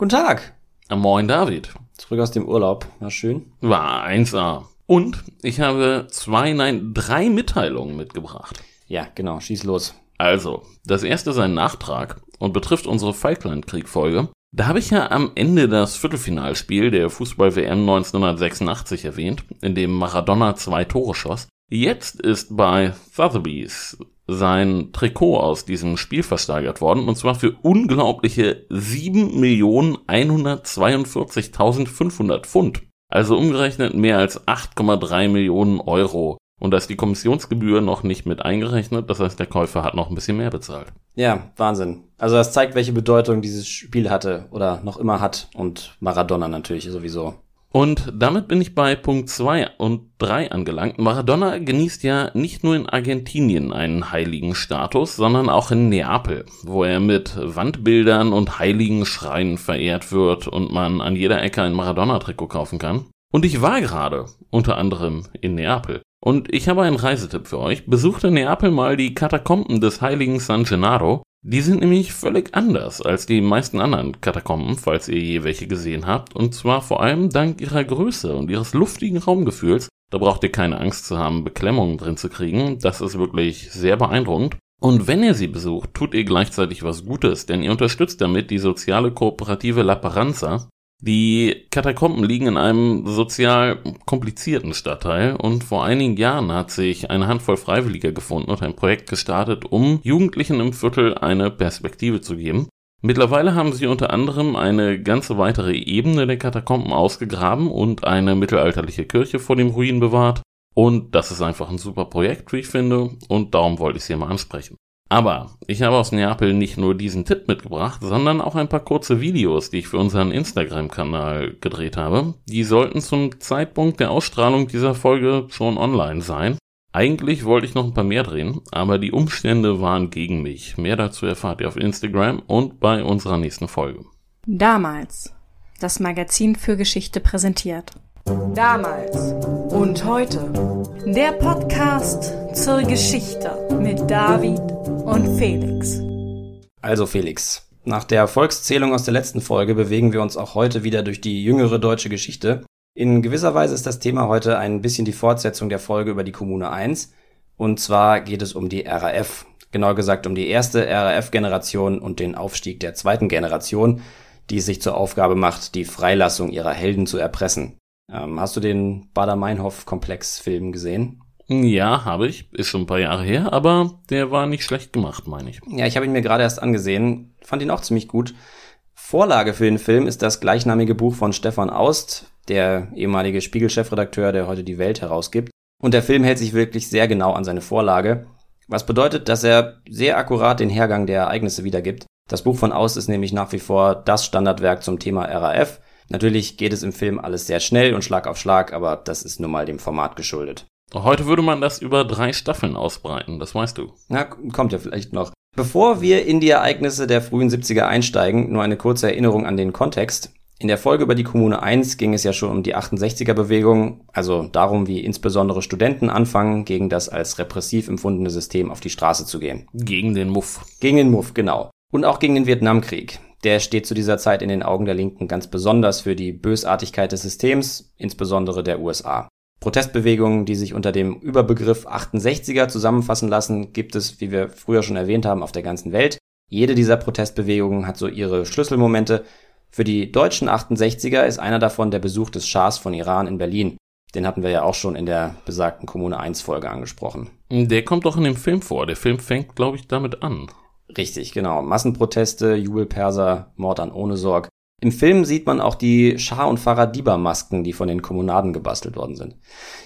Guten Tag. Moin David. Zurück aus dem Urlaub. War schön. War 1A. Und ich habe zwei, nein, drei Mitteilungen mitgebracht. Ja, genau. Schieß los. Also, das erste ist ein Nachtrag und betrifft unsere Falklandkrieg-Folge. Da habe ich ja am Ende das Viertelfinalspiel der Fußball-WM 1986 erwähnt, in dem Maradona zwei Tore schoss. Jetzt ist bei Sotheby's sein Trikot aus diesem Spiel versteigert worden und zwar für unglaubliche 7.142.500 Pfund. Also umgerechnet mehr als 8,3 Millionen Euro. Und da ist die Kommissionsgebühr noch nicht mit eingerechnet, das heißt, der Käufer hat noch ein bisschen mehr bezahlt. Ja, Wahnsinn. Also das zeigt, welche Bedeutung dieses Spiel hatte oder noch immer hat und Maradona natürlich sowieso. Und damit bin ich bei Punkt 2 und 3 angelangt. Maradona genießt ja nicht nur in Argentinien einen heiligen Status, sondern auch in Neapel, wo er mit Wandbildern und heiligen Schreinen verehrt wird und man an jeder Ecke ein Maradona-Trikot kaufen kann. Und ich war gerade unter anderem in Neapel. Und ich habe einen Reisetipp für euch. Besucht in Neapel mal die Katakomben des heiligen San Gennaro. Die sind nämlich völlig anders als die meisten anderen Katakomben, falls ihr je welche gesehen habt, und zwar vor allem dank ihrer Größe und ihres luftigen Raumgefühls. Da braucht ihr keine Angst zu haben, Beklemmungen drin zu kriegen. Das ist wirklich sehr beeindruckend. Und wenn ihr sie besucht, tut ihr gleichzeitig was Gutes, denn ihr unterstützt damit die soziale Kooperative La Paranza, die Katakomben liegen in einem sozial komplizierten Stadtteil und vor einigen Jahren hat sich eine Handvoll Freiwilliger gefunden und ein Projekt gestartet, um Jugendlichen im Viertel eine Perspektive zu geben. Mittlerweile haben sie unter anderem eine ganze weitere Ebene der Katakomben ausgegraben und eine mittelalterliche Kirche vor dem Ruin bewahrt. Und das ist einfach ein super Projekt, wie ich finde, und darum wollte ich es hier mal ansprechen. Aber ich habe aus Neapel nicht nur diesen Tipp mitgebracht, sondern auch ein paar kurze Videos, die ich für unseren Instagram-Kanal gedreht habe. Die sollten zum Zeitpunkt der Ausstrahlung dieser Folge schon online sein. Eigentlich wollte ich noch ein paar mehr drehen, aber die Umstände waren gegen mich. Mehr dazu erfahrt ihr auf Instagram und bei unserer nächsten Folge. Damals. Das Magazin für Geschichte präsentiert. Damals und heute. Der Podcast zur Geschichte mit David und Felix. Also Felix, nach der Volkszählung aus der letzten Folge bewegen wir uns auch heute wieder durch die jüngere deutsche Geschichte. In gewisser Weise ist das Thema heute ein bisschen die Fortsetzung der Folge über die Kommune 1. Und zwar geht es um die RAF. Genau gesagt um die erste RAF-Generation und den Aufstieg der zweiten Generation, die es sich zur Aufgabe macht, die Freilassung ihrer Helden zu erpressen. Ähm, hast du den Bader-Meinhof-Komplex-Film gesehen? Ja, habe ich. Ist schon ein paar Jahre her, aber der war nicht schlecht gemacht, meine ich. Ja, ich habe ihn mir gerade erst angesehen. Fand ihn auch ziemlich gut. Vorlage für den Film ist das gleichnamige Buch von Stefan Aust, der ehemalige Spiegel-Chefredakteur, der heute die Welt herausgibt. Und der Film hält sich wirklich sehr genau an seine Vorlage. Was bedeutet, dass er sehr akkurat den Hergang der Ereignisse wiedergibt. Das Buch von Aust ist nämlich nach wie vor das Standardwerk zum Thema RAF Natürlich geht es im Film alles sehr schnell und Schlag auf Schlag, aber das ist nun mal dem Format geschuldet. Heute würde man das über drei Staffeln ausbreiten, das weißt du. Na, kommt ja vielleicht noch. Bevor wir in die Ereignisse der frühen 70er einsteigen, nur eine kurze Erinnerung an den Kontext. In der Folge über die Kommune 1 ging es ja schon um die 68er Bewegung, also darum, wie insbesondere Studenten anfangen, gegen das als repressiv empfundene System auf die Straße zu gehen. Gegen den Muff. Gegen den Muff, genau. Und auch gegen den Vietnamkrieg der steht zu dieser Zeit in den Augen der Linken ganz besonders für die Bösartigkeit des Systems, insbesondere der USA. Protestbewegungen, die sich unter dem Überbegriff 68er zusammenfassen lassen, gibt es, wie wir früher schon erwähnt haben, auf der ganzen Welt. Jede dieser Protestbewegungen hat so ihre Schlüsselmomente. Für die deutschen 68er ist einer davon der Besuch des Schahs von Iran in Berlin. Den hatten wir ja auch schon in der besagten Kommune 1 Folge angesprochen. Der kommt doch in dem Film vor. Der Film fängt, glaube ich, damit an. Richtig, genau. Massenproteste, Jubelperser, Mord an ohne Sorg. Im Film sieht man auch die Schah- und Faradiba-Masken, die von den Kommunaden gebastelt worden sind.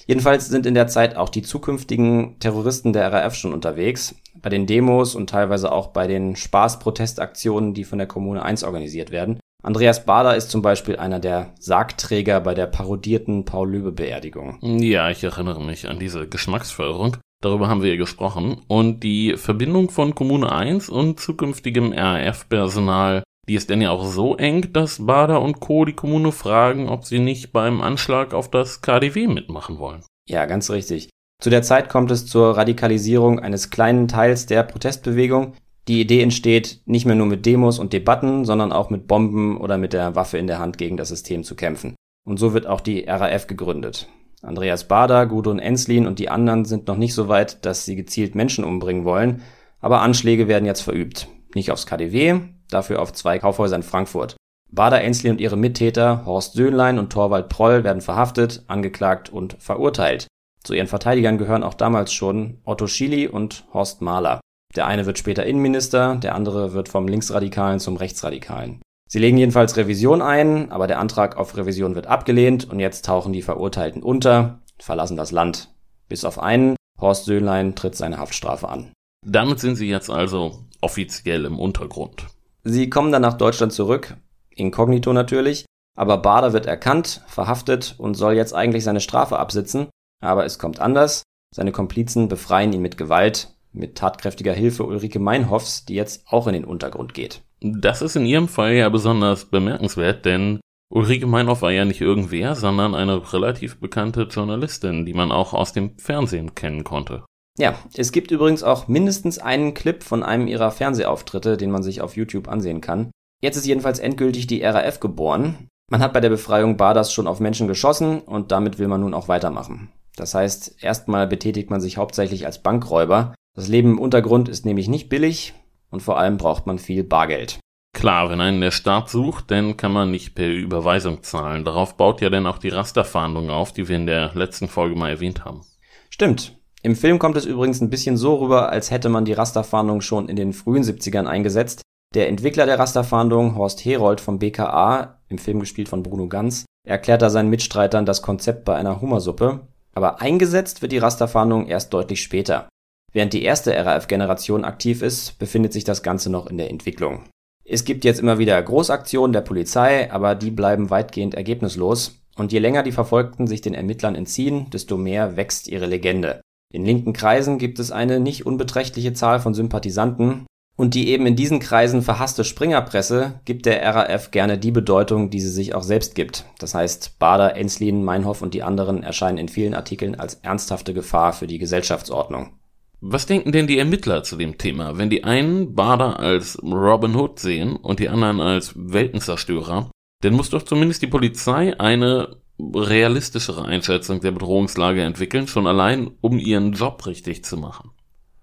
Jedenfalls sind in der Zeit auch die zukünftigen Terroristen der RAF schon unterwegs. Bei den Demos und teilweise auch bei den Spaß-Protestaktionen, die von der Kommune 1 organisiert werden. Andreas Bader ist zum Beispiel einer der Sargträger bei der parodierten Paul-Löbe-Beerdigung. Ja, ich erinnere mich an diese Geschmacksförderung. Darüber haben wir ja gesprochen. Und die Verbindung von Kommune 1 und zukünftigem RAF-Personal, die ist denn ja auch so eng, dass Bader und Co. die Kommune fragen, ob sie nicht beim Anschlag auf das KDW mitmachen wollen. Ja, ganz richtig. Zu der Zeit kommt es zur Radikalisierung eines kleinen Teils der Protestbewegung. Die Idee entsteht, nicht mehr nur mit Demos und Debatten, sondern auch mit Bomben oder mit der Waffe in der Hand gegen das System zu kämpfen. Und so wird auch die RAF gegründet. Andreas Bader, Gudrun Enslin und die anderen sind noch nicht so weit, dass sie gezielt Menschen umbringen wollen, aber Anschläge werden jetzt verübt. Nicht aufs KDW, dafür auf zwei Kaufhäuser in Frankfurt. Bader Enslin und ihre Mittäter Horst Söhnlein und Torwald Proll werden verhaftet, angeklagt und verurteilt. Zu ihren Verteidigern gehören auch damals schon Otto Schily und Horst Mahler. Der eine wird später Innenminister, der andere wird vom Linksradikalen zum Rechtsradikalen. Sie legen jedenfalls Revision ein, aber der Antrag auf Revision wird abgelehnt und jetzt tauchen die Verurteilten unter, verlassen das Land. Bis auf einen, Horst Söhnlein tritt seine Haftstrafe an. Damit sind sie jetzt also offiziell im Untergrund. Sie kommen dann nach Deutschland zurück, inkognito natürlich, aber Bader wird erkannt, verhaftet und soll jetzt eigentlich seine Strafe absitzen, aber es kommt anders. Seine Komplizen befreien ihn mit Gewalt, mit tatkräftiger Hilfe Ulrike Meinhoffs, die jetzt auch in den Untergrund geht. Das ist in ihrem Fall ja besonders bemerkenswert, denn Ulrike Meinhoff war ja nicht irgendwer, sondern eine relativ bekannte Journalistin, die man auch aus dem Fernsehen kennen konnte. Ja, es gibt übrigens auch mindestens einen Clip von einem ihrer Fernsehauftritte, den man sich auf YouTube ansehen kann. Jetzt ist jedenfalls endgültig die RAF geboren. Man hat bei der Befreiung Baders schon auf Menschen geschossen und damit will man nun auch weitermachen. Das heißt, erstmal betätigt man sich hauptsächlich als Bankräuber. Das Leben im Untergrund ist nämlich nicht billig und vor allem braucht man viel Bargeld. Klar, wenn einen der Staat sucht, dann kann man nicht per Überweisung zahlen. Darauf baut ja dann auch die Rasterfahndung auf, die wir in der letzten Folge mal erwähnt haben. Stimmt. Im Film kommt es übrigens ein bisschen so rüber, als hätte man die Rasterfahndung schon in den frühen 70ern eingesetzt. Der Entwickler der Rasterfahndung, Horst Herold vom BKA, im Film gespielt von Bruno Ganz, erklärt da seinen Mitstreitern das Konzept bei einer Hummersuppe. Aber eingesetzt wird die Rasterfahndung erst deutlich später. Während die erste RAF-Generation aktiv ist, befindet sich das Ganze noch in der Entwicklung. Es gibt jetzt immer wieder Großaktionen der Polizei, aber die bleiben weitgehend ergebnislos. Und je länger die Verfolgten sich den Ermittlern entziehen, desto mehr wächst ihre Legende. In linken Kreisen gibt es eine nicht unbeträchtliche Zahl von Sympathisanten, und die eben in diesen Kreisen verhasste Springerpresse gibt der RAF gerne die Bedeutung, die sie sich auch selbst gibt. Das heißt, Bader, Enslin, Meinhoff und die anderen erscheinen in vielen Artikeln als ernsthafte Gefahr für die Gesellschaftsordnung. Was denken denn die Ermittler zu dem Thema, wenn die einen Bader als Robin Hood sehen und die anderen als Weltenzerstörer? Dann muss doch zumindest die Polizei eine realistischere Einschätzung der Bedrohungslage entwickeln, schon allein, um ihren Job richtig zu machen.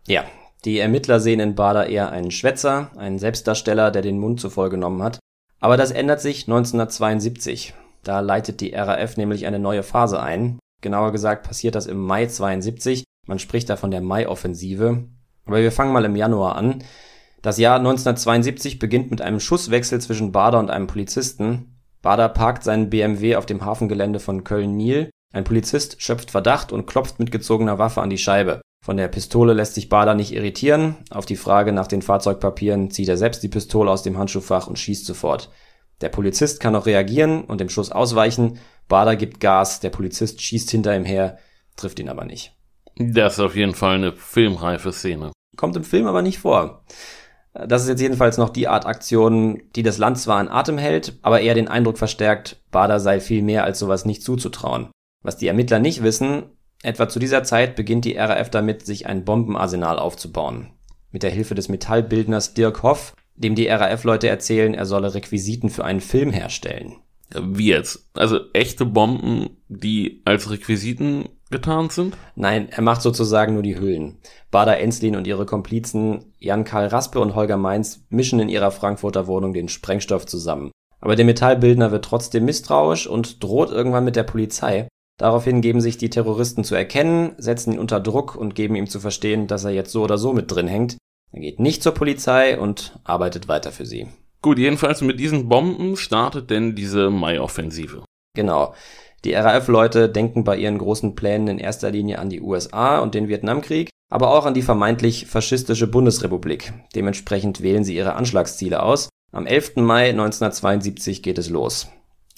Ja, die Ermittler sehen in Bader eher einen Schwätzer, einen Selbstdarsteller, der den Mund zu voll genommen hat. Aber das ändert sich 1972. Da leitet die RAF nämlich eine neue Phase ein. Genauer gesagt passiert das im Mai 72. Man spricht da von der Mai-Offensive. Aber wir fangen mal im Januar an. Das Jahr 1972 beginnt mit einem Schusswechsel zwischen Bader und einem Polizisten. Bader parkt seinen BMW auf dem Hafengelände von Köln-Niel. Ein Polizist schöpft Verdacht und klopft mit gezogener Waffe an die Scheibe. Von der Pistole lässt sich Bader nicht irritieren. Auf die Frage nach den Fahrzeugpapieren zieht er selbst die Pistole aus dem Handschuhfach und schießt sofort. Der Polizist kann noch reagieren und dem Schuss ausweichen. Bader gibt Gas, der Polizist schießt hinter ihm her, trifft ihn aber nicht. Das ist auf jeden Fall eine filmreife Szene. Kommt im Film aber nicht vor. Das ist jetzt jedenfalls noch die Art Aktion, die das Land zwar in Atem hält, aber eher den Eindruck verstärkt, Bader sei viel mehr als sowas nicht zuzutrauen. Was die Ermittler nicht wissen, etwa zu dieser Zeit beginnt die RAF damit, sich ein Bombenarsenal aufzubauen. Mit der Hilfe des Metallbildners Dirk Hoff, dem die RAF-Leute erzählen, er solle Requisiten für einen Film herstellen. Wie jetzt? Also echte Bomben, die als Requisiten getarnt sind? Nein, er macht sozusagen nur die Hüllen. Bader Enslin und ihre Komplizen Jan-Karl Raspe und Holger Mainz mischen in ihrer Frankfurter Wohnung den Sprengstoff zusammen. Aber der Metallbildner wird trotzdem misstrauisch und droht irgendwann mit der Polizei. Daraufhin geben sich die Terroristen zu erkennen, setzen ihn unter Druck und geben ihm zu verstehen, dass er jetzt so oder so mit drin hängt. Er geht nicht zur Polizei und arbeitet weiter für sie. Gut, jedenfalls mit diesen Bomben startet denn diese Mai-Offensive. Genau. Die RAF-Leute denken bei ihren großen Plänen in erster Linie an die USA und den Vietnamkrieg, aber auch an die vermeintlich faschistische Bundesrepublik. Dementsprechend wählen sie ihre Anschlagsziele aus. Am 11. Mai 1972 geht es los.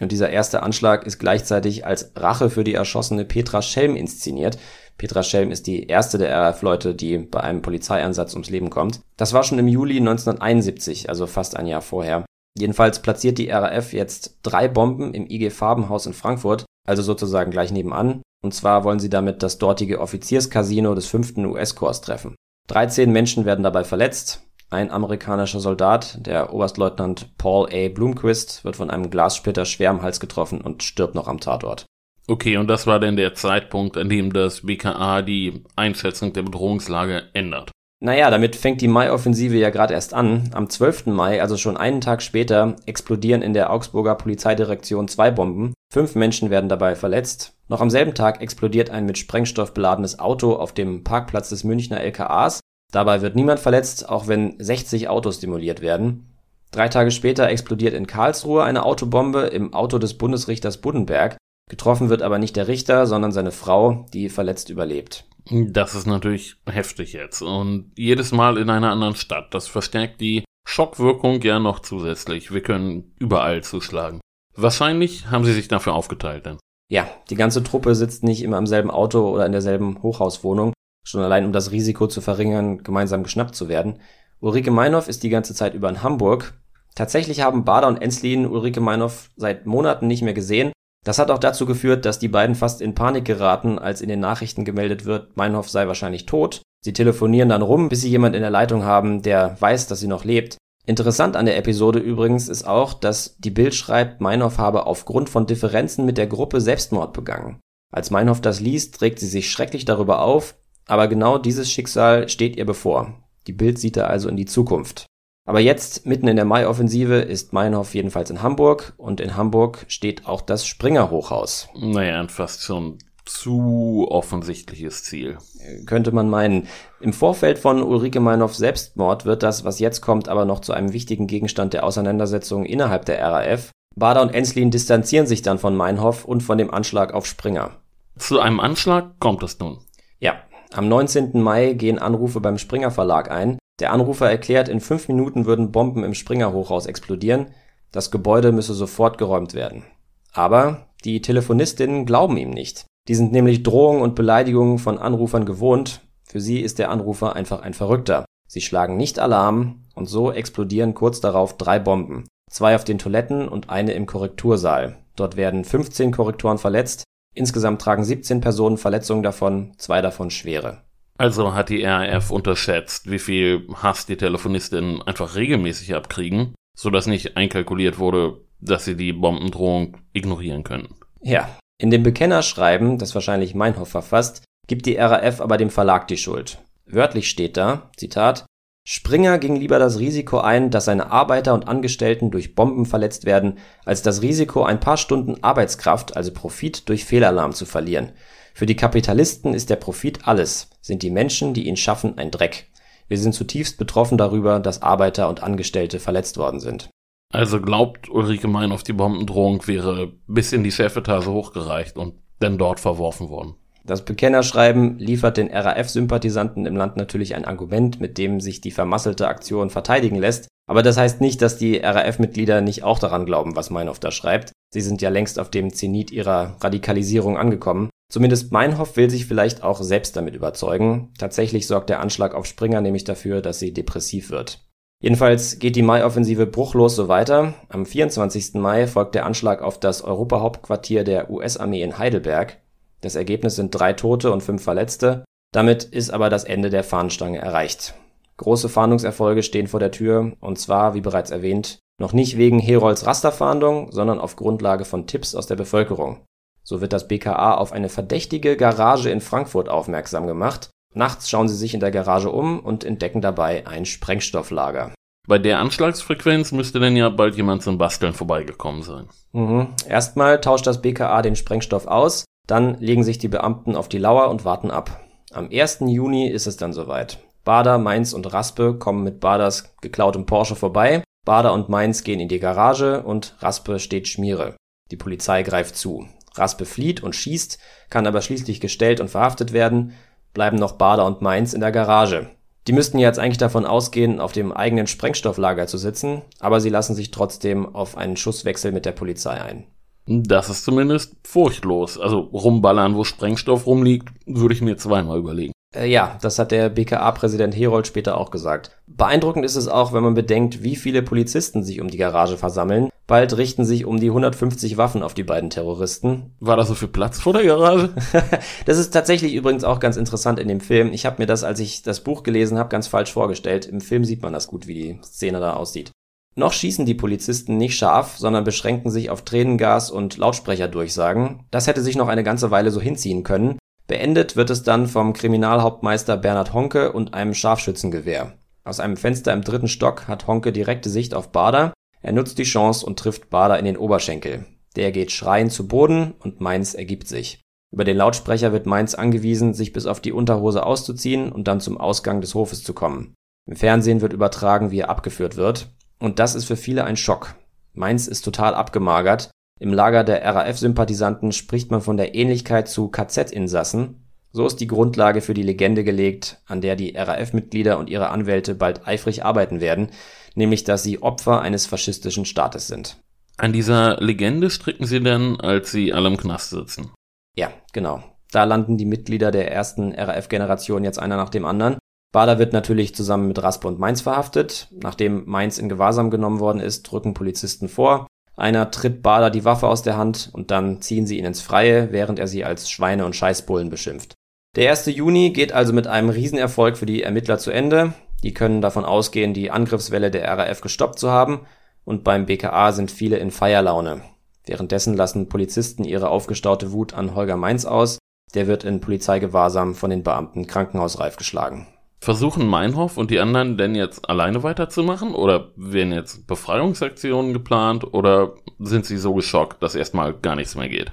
Und dieser erste Anschlag ist gleichzeitig als Rache für die erschossene Petra Schelm inszeniert. Petra Schelm ist die erste der RAF-Leute, die bei einem Polizeieinsatz ums Leben kommt. Das war schon im Juli 1971, also fast ein Jahr vorher. Jedenfalls platziert die RAF jetzt drei Bomben im IG Farbenhaus in Frankfurt, also sozusagen gleich nebenan. Und zwar wollen sie damit das dortige Offizierscasino des 5. US-Korps treffen. 13 Menschen werden dabei verletzt. Ein amerikanischer Soldat, der Oberstleutnant Paul A. Blomquist, wird von einem Glassplitter schwer am Hals getroffen und stirbt noch am Tatort. Okay, und das war denn der Zeitpunkt, an dem das BKA die Einschätzung der Bedrohungslage ändert. Naja, damit fängt die Mai-Offensive ja gerade erst an. Am 12. Mai, also schon einen Tag später, explodieren in der Augsburger Polizeidirektion zwei Bomben. Fünf Menschen werden dabei verletzt. Noch am selben Tag explodiert ein mit Sprengstoff beladenes Auto auf dem Parkplatz des Münchner LKAs. Dabei wird niemand verletzt, auch wenn 60 Autos demoliert werden. Drei Tage später explodiert in Karlsruhe eine Autobombe im Auto des Bundesrichters Buddenberg. Getroffen wird aber nicht der Richter, sondern seine Frau, die verletzt überlebt. Das ist natürlich heftig jetzt. Und jedes Mal in einer anderen Stadt. Das verstärkt die Schockwirkung ja noch zusätzlich. Wir können überall zuschlagen. Wahrscheinlich haben sie sich dafür aufgeteilt denn. Ja, die ganze Truppe sitzt nicht immer im selben Auto oder in derselben Hochhauswohnung, schon allein um das Risiko zu verringern, gemeinsam geschnappt zu werden. Ulrike Meinhoff ist die ganze Zeit über in Hamburg. Tatsächlich haben Bader und Enslin Ulrike Meinhoff seit Monaten nicht mehr gesehen das hat auch dazu geführt, dass die beiden fast in Panik geraten, als in den Nachrichten gemeldet wird, Meinhof sei wahrscheinlich tot. Sie telefonieren dann rum, bis sie jemand in der Leitung haben, der weiß, dass sie noch lebt. Interessant an der Episode übrigens ist auch, dass die Bild schreibt, Meinhof habe aufgrund von Differenzen mit der Gruppe Selbstmord begangen. Als Meinhof das liest, regt sie sich schrecklich darüber auf, aber genau dieses Schicksal steht ihr bevor. Die Bild sieht da also in die Zukunft. Aber jetzt, mitten in der Mai-Offensive, ist Meinhof jedenfalls in Hamburg und in Hamburg steht auch das Springer-Hochhaus. Naja, ein fast schon zu offensichtliches Ziel. Könnte man meinen. Im Vorfeld von Ulrike Meinhoffs Selbstmord wird das, was jetzt kommt, aber noch zu einem wichtigen Gegenstand der Auseinandersetzung innerhalb der RAF. Bader und Enslin distanzieren sich dann von Meinhoff und von dem Anschlag auf Springer. Zu einem Anschlag kommt es nun. Ja, am 19. Mai gehen Anrufe beim Springer Verlag ein. Der Anrufer erklärt, in fünf Minuten würden Bomben im Springer-Hochhaus explodieren, das Gebäude müsse sofort geräumt werden. Aber die Telefonistinnen glauben ihm nicht. Die sind nämlich Drohungen und Beleidigungen von Anrufern gewohnt. Für sie ist der Anrufer einfach ein Verrückter. Sie schlagen nicht Alarm und so explodieren kurz darauf drei Bomben. Zwei auf den Toiletten und eine im Korrektursaal. Dort werden 15 Korrektoren verletzt. Insgesamt tragen 17 Personen Verletzungen davon, zwei davon schwere. Also hat die RAF unterschätzt, wie viel Hass die Telefonistinnen einfach regelmäßig abkriegen, sodass nicht einkalkuliert wurde, dass sie die Bombendrohung ignorieren können. Ja, in dem Bekennerschreiben, das wahrscheinlich Meinhof verfasst, gibt die RAF aber dem Verlag die Schuld. Wörtlich steht da, Zitat, Springer ging lieber das Risiko ein, dass seine Arbeiter und Angestellten durch Bomben verletzt werden, als das Risiko, ein paar Stunden Arbeitskraft, also Profit, durch Fehlalarm zu verlieren. Für die Kapitalisten ist der Profit alles, sind die Menschen, die ihn schaffen, ein Dreck. Wir sind zutiefst betroffen darüber, dass Arbeiter und Angestellte verletzt worden sind. Also glaubt Ulrike Meinhoff, die Bombendrohung wäre bis in die Chefetage hochgereicht und dann dort verworfen worden. Das Bekennerschreiben liefert den RAF-Sympathisanten im Land natürlich ein Argument, mit dem sich die vermasselte Aktion verteidigen lässt. Aber das heißt nicht, dass die RAF-Mitglieder nicht auch daran glauben, was Meinhoff da schreibt. Sie sind ja längst auf dem Zenit ihrer Radikalisierung angekommen. Zumindest Meinhoff will sich vielleicht auch selbst damit überzeugen. Tatsächlich sorgt der Anschlag auf Springer nämlich dafür, dass sie depressiv wird. Jedenfalls geht die Mai-Offensive bruchlos so weiter. Am 24. Mai folgt der Anschlag auf das Europahauptquartier der US-Armee in Heidelberg. Das Ergebnis sind drei Tote und fünf Verletzte. Damit ist aber das Ende der Fahnenstange erreicht. Große Fahndungserfolge stehen vor der Tür, und zwar, wie bereits erwähnt, noch nicht wegen Herolds Rasterfahndung, sondern auf Grundlage von Tipps aus der Bevölkerung. So wird das BKA auf eine verdächtige Garage in Frankfurt aufmerksam gemacht. Nachts schauen sie sich in der Garage um und entdecken dabei ein Sprengstofflager. Bei der Anschlagsfrequenz müsste denn ja bald jemand zum Basteln vorbeigekommen sein. Mhm. Erstmal tauscht das BKA den Sprengstoff aus, dann legen sich die Beamten auf die Lauer und warten ab. Am 1. Juni ist es dann soweit. Bader, Mainz und Raspe kommen mit Baders geklautem Porsche vorbei. Bader und Mainz gehen in die Garage und Raspe steht Schmiere. Die Polizei greift zu. Raspe flieht und schießt, kann aber schließlich gestellt und verhaftet werden, bleiben noch Bader und Mainz in der Garage. Die müssten jetzt eigentlich davon ausgehen, auf dem eigenen Sprengstofflager zu sitzen, aber sie lassen sich trotzdem auf einen Schusswechsel mit der Polizei ein. Das ist zumindest furchtlos. Also rumballern, wo Sprengstoff rumliegt, würde ich mir zweimal überlegen. Äh, ja, das hat der BKA-Präsident Herold später auch gesagt. Beeindruckend ist es auch, wenn man bedenkt, wie viele Polizisten sich um die Garage versammeln. Bald richten sich um die 150 Waffen auf die beiden Terroristen. War da so viel Platz vor der Garage? das ist tatsächlich übrigens auch ganz interessant in dem Film. Ich habe mir das, als ich das Buch gelesen habe, ganz falsch vorgestellt. Im Film sieht man das gut, wie die Szene da aussieht. Noch schießen die Polizisten nicht scharf, sondern beschränken sich auf Tränengas und Lautsprecherdurchsagen. Das hätte sich noch eine ganze Weile so hinziehen können. Beendet wird es dann vom Kriminalhauptmeister Bernhard Honke und einem Scharfschützengewehr. Aus einem Fenster im dritten Stock hat Honke direkte Sicht auf Bader, er nutzt die Chance und trifft Bader in den Oberschenkel. Der geht schreiend zu Boden und Mainz ergibt sich. Über den Lautsprecher wird Mainz angewiesen, sich bis auf die Unterhose auszuziehen und dann zum Ausgang des Hofes zu kommen. Im Fernsehen wird übertragen, wie er abgeführt wird. Und das ist für viele ein Schock. Mainz ist total abgemagert. Im Lager der RAF-Sympathisanten spricht man von der Ähnlichkeit zu KZ-Insassen. So ist die Grundlage für die Legende gelegt, an der die RAF-Mitglieder und ihre Anwälte bald eifrig arbeiten werden, nämlich dass sie Opfer eines faschistischen Staates sind. An dieser Legende stricken sie dann, als sie alle im Knast sitzen. Ja, genau. Da landen die Mitglieder der ersten RAF-Generation jetzt einer nach dem anderen. Bader wird natürlich zusammen mit Raspe und Mainz verhaftet. Nachdem Mainz in Gewahrsam genommen worden ist, drücken Polizisten vor. Einer tritt Bader die Waffe aus der Hand und dann ziehen sie ihn ins Freie, während er sie als Schweine und Scheißbullen beschimpft. Der 1. Juni geht also mit einem Riesenerfolg für die Ermittler zu Ende. Die können davon ausgehen, die Angriffswelle der RAF gestoppt zu haben und beim BKA sind viele in Feierlaune. Währenddessen lassen Polizisten ihre aufgestaute Wut an Holger Mainz aus. Der wird in Polizeigewahrsam von den Beamten krankenhausreif geschlagen. Versuchen Meinhof und die anderen denn jetzt alleine weiterzumachen oder werden jetzt Befreiungsaktionen geplant oder sind sie so geschockt, dass erstmal gar nichts mehr geht?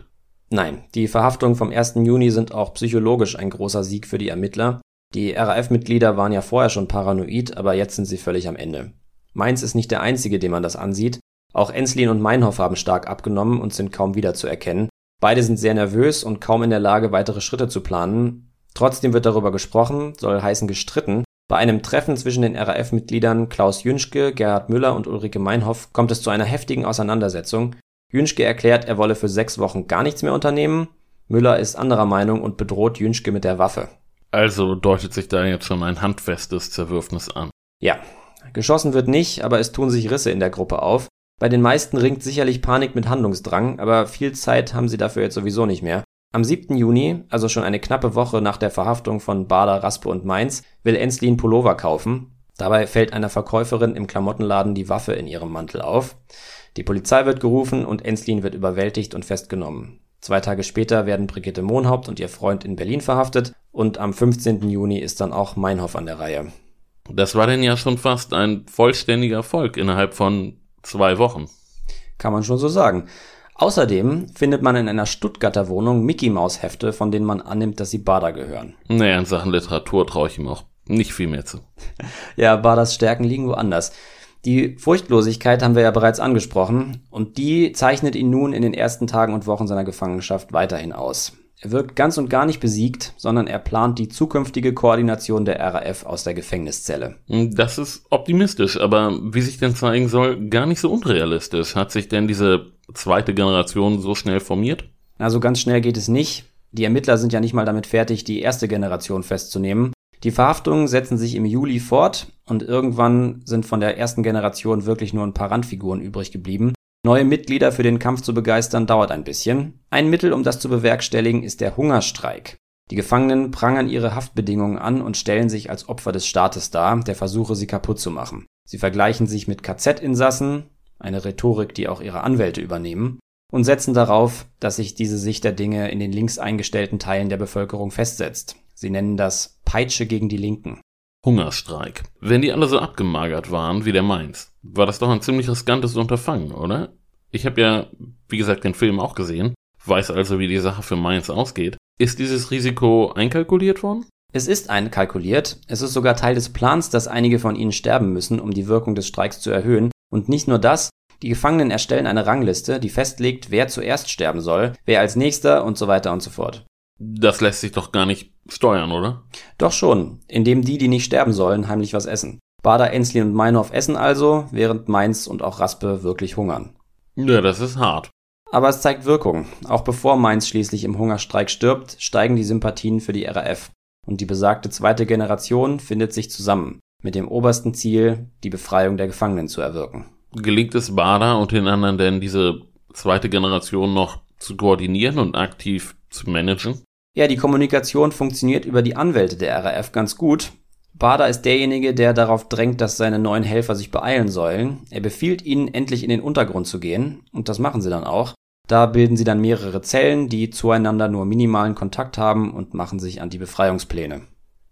Nein, die Verhaftungen vom 1. Juni sind auch psychologisch ein großer Sieg für die Ermittler. Die RAF-Mitglieder waren ja vorher schon paranoid, aber jetzt sind sie völlig am Ende. Mainz ist nicht der einzige, dem man das ansieht. Auch Enslin und Meinhof haben stark abgenommen und sind kaum wiederzuerkennen. Beide sind sehr nervös und kaum in der Lage, weitere Schritte zu planen. Trotzdem wird darüber gesprochen, soll heißen gestritten. Bei einem Treffen zwischen den RAF-Mitgliedern Klaus Jünschke, Gerhard Müller und Ulrike Meinhof kommt es zu einer heftigen Auseinandersetzung. Jünschke erklärt, er wolle für sechs Wochen gar nichts mehr unternehmen. Müller ist anderer Meinung und bedroht Jünschke mit der Waffe. Also deutet sich da jetzt schon ein handfestes Zerwürfnis an. Ja, geschossen wird nicht, aber es tun sich Risse in der Gruppe auf. Bei den meisten ringt sicherlich Panik mit Handlungsdrang, aber viel Zeit haben sie dafür jetzt sowieso nicht mehr. Am 7. Juni, also schon eine knappe Woche nach der Verhaftung von Bader, Raspe und Mainz, will Enslin Pullover kaufen. Dabei fällt einer Verkäuferin im Klamottenladen die Waffe in ihrem Mantel auf. Die Polizei wird gerufen und Enslin wird überwältigt und festgenommen. Zwei Tage später werden Brigitte Mohnhaupt und ihr Freund in Berlin verhaftet und am 15. Juni ist dann auch Meinhof an der Reihe. Das war denn ja schon fast ein vollständiger Erfolg innerhalb von zwei Wochen. Kann man schon so sagen. Außerdem findet man in einer Stuttgarter Wohnung Mickey Maus Hefte, von denen man annimmt, dass sie Bader gehören. Naja, in Sachen Literatur traue ich ihm auch nicht viel mehr zu. ja, Baders Stärken liegen woanders. Die Furchtlosigkeit haben wir ja bereits angesprochen und die zeichnet ihn nun in den ersten Tagen und Wochen seiner Gefangenschaft weiterhin aus. Er wirkt ganz und gar nicht besiegt, sondern er plant die zukünftige Koordination der RAF aus der Gefängniszelle. Das ist optimistisch, aber wie sich denn zeigen soll, gar nicht so unrealistisch. Hat sich denn diese zweite Generation so schnell formiert? Also ganz schnell geht es nicht. Die Ermittler sind ja nicht mal damit fertig, die erste Generation festzunehmen. Die Verhaftungen setzen sich im Juli fort und irgendwann sind von der ersten Generation wirklich nur ein paar Randfiguren übrig geblieben. Neue Mitglieder für den Kampf zu begeistern dauert ein bisschen. Ein Mittel, um das zu bewerkstelligen, ist der Hungerstreik. Die Gefangenen prangern ihre Haftbedingungen an und stellen sich als Opfer des Staates dar, der versuche, sie kaputt zu machen. Sie vergleichen sich mit KZ-Insassen, eine Rhetorik, die auch ihre Anwälte übernehmen, und setzen darauf, dass sich diese Sicht der Dinge in den links eingestellten Teilen der Bevölkerung festsetzt. Sie nennen das Peitsche gegen die Linken. Hungerstreik. Wenn die alle so abgemagert waren wie der Mainz, war das doch ein ziemlich riskantes Unterfangen, oder? Ich habe ja, wie gesagt, den Film auch gesehen, weiß also, wie die Sache für Mainz ausgeht. Ist dieses Risiko einkalkuliert worden? Es ist einkalkuliert. Es ist sogar Teil des Plans, dass einige von ihnen sterben müssen, um die Wirkung des Streiks zu erhöhen. Und nicht nur das, die Gefangenen erstellen eine Rangliste, die festlegt, wer zuerst sterben soll, wer als nächster und so weiter und so fort. Das lässt sich doch gar nicht steuern, oder? Doch schon, indem die, die nicht sterben sollen, heimlich was essen. Bader, Enslin und Meinhof essen also, während Mainz und auch Raspe wirklich hungern. Ja, das ist hart. Aber es zeigt Wirkung. Auch bevor Mainz schließlich im Hungerstreik stirbt, steigen die Sympathien für die RAF. Und die besagte zweite Generation findet sich zusammen, mit dem obersten Ziel, die Befreiung der Gefangenen zu erwirken. Gelingt es Bader und den anderen denn, diese zweite Generation noch zu koordinieren und aktiv zu managen? Ja, die Kommunikation funktioniert über die Anwälte der RAF ganz gut. Bader ist derjenige, der darauf drängt, dass seine neuen Helfer sich beeilen sollen. Er befiehlt ihnen, endlich in den Untergrund zu gehen, und das machen sie dann auch. Da bilden sie dann mehrere Zellen, die zueinander nur minimalen Kontakt haben und machen sich an die Befreiungspläne.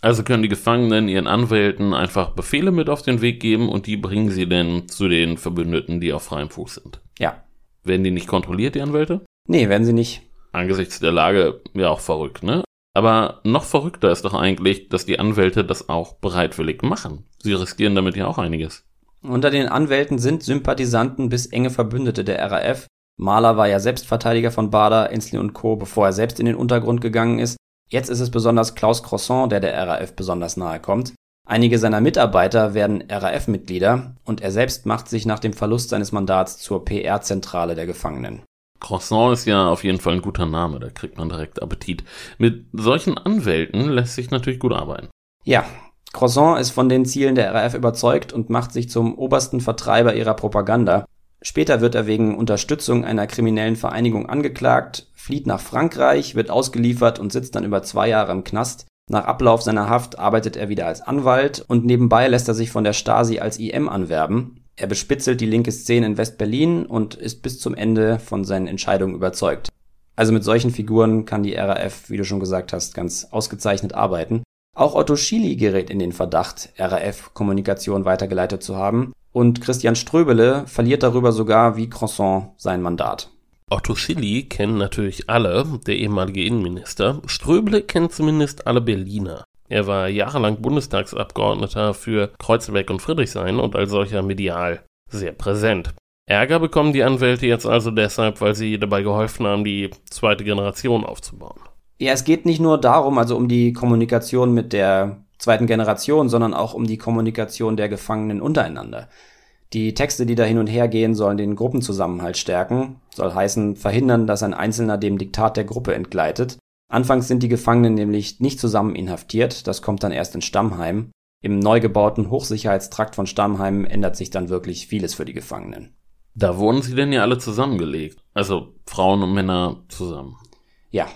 Also können die Gefangenen ihren Anwälten einfach Befehle mit auf den Weg geben und die bringen sie dann zu den Verbündeten, die auf freiem Fuß sind. Ja. Werden die nicht kontrolliert, die Anwälte? Nee, werden sie nicht. Angesichts der Lage ja auch verrückt, ne? Aber noch verrückter ist doch eigentlich, dass die Anwälte das auch bereitwillig machen. Sie riskieren damit ja auch einiges. Unter den Anwälten sind Sympathisanten bis enge Verbündete der RAF. Mahler war ja Selbstverteidiger von Bader, Inslee und Co., bevor er selbst in den Untergrund gegangen ist. Jetzt ist es besonders Klaus Croissant, der der RAF besonders nahe kommt. Einige seiner Mitarbeiter werden RAF-Mitglieder und er selbst macht sich nach dem Verlust seines Mandats zur PR-Zentrale der Gefangenen. Croissant ist ja auf jeden Fall ein guter Name, da kriegt man direkt Appetit. Mit solchen Anwälten lässt sich natürlich gut arbeiten. Ja, Croissant ist von den Zielen der RAF überzeugt und macht sich zum obersten Vertreiber ihrer Propaganda. Später wird er wegen Unterstützung einer kriminellen Vereinigung angeklagt, flieht nach Frankreich, wird ausgeliefert und sitzt dann über zwei Jahre im Knast. Nach Ablauf seiner Haft arbeitet er wieder als Anwalt und nebenbei lässt er sich von der Stasi als IM anwerben. Er bespitzelt die linke Szene in West-Berlin und ist bis zum Ende von seinen Entscheidungen überzeugt. Also mit solchen Figuren kann die RAF, wie du schon gesagt hast, ganz ausgezeichnet arbeiten. Auch Otto Schily gerät in den Verdacht, RAF-Kommunikation weitergeleitet zu haben und Christian Ströbele verliert darüber sogar wie Croissant sein Mandat. Otto Schilly kennen natürlich alle, der ehemalige Innenminister. Ströbele kennt zumindest alle Berliner. Er war jahrelang Bundestagsabgeordneter für Kreuzberg und Friedrichshain und als solcher medial sehr präsent. Ärger bekommen die Anwälte jetzt also deshalb, weil sie dabei geholfen haben, die zweite Generation aufzubauen. Ja, es geht nicht nur darum, also um die Kommunikation mit der zweiten Generation, sondern auch um die Kommunikation der Gefangenen untereinander. Die Texte, die da hin und her gehen, sollen den Gruppenzusammenhalt stärken, soll heißen verhindern, dass ein Einzelner dem Diktat der Gruppe entgleitet. Anfangs sind die Gefangenen nämlich nicht zusammen inhaftiert, das kommt dann erst in Stammheim. Im neu gebauten Hochsicherheitstrakt von Stammheim ändert sich dann wirklich vieles für die Gefangenen. Da wurden sie denn ja alle zusammengelegt, also Frauen und Männer zusammen. Ja,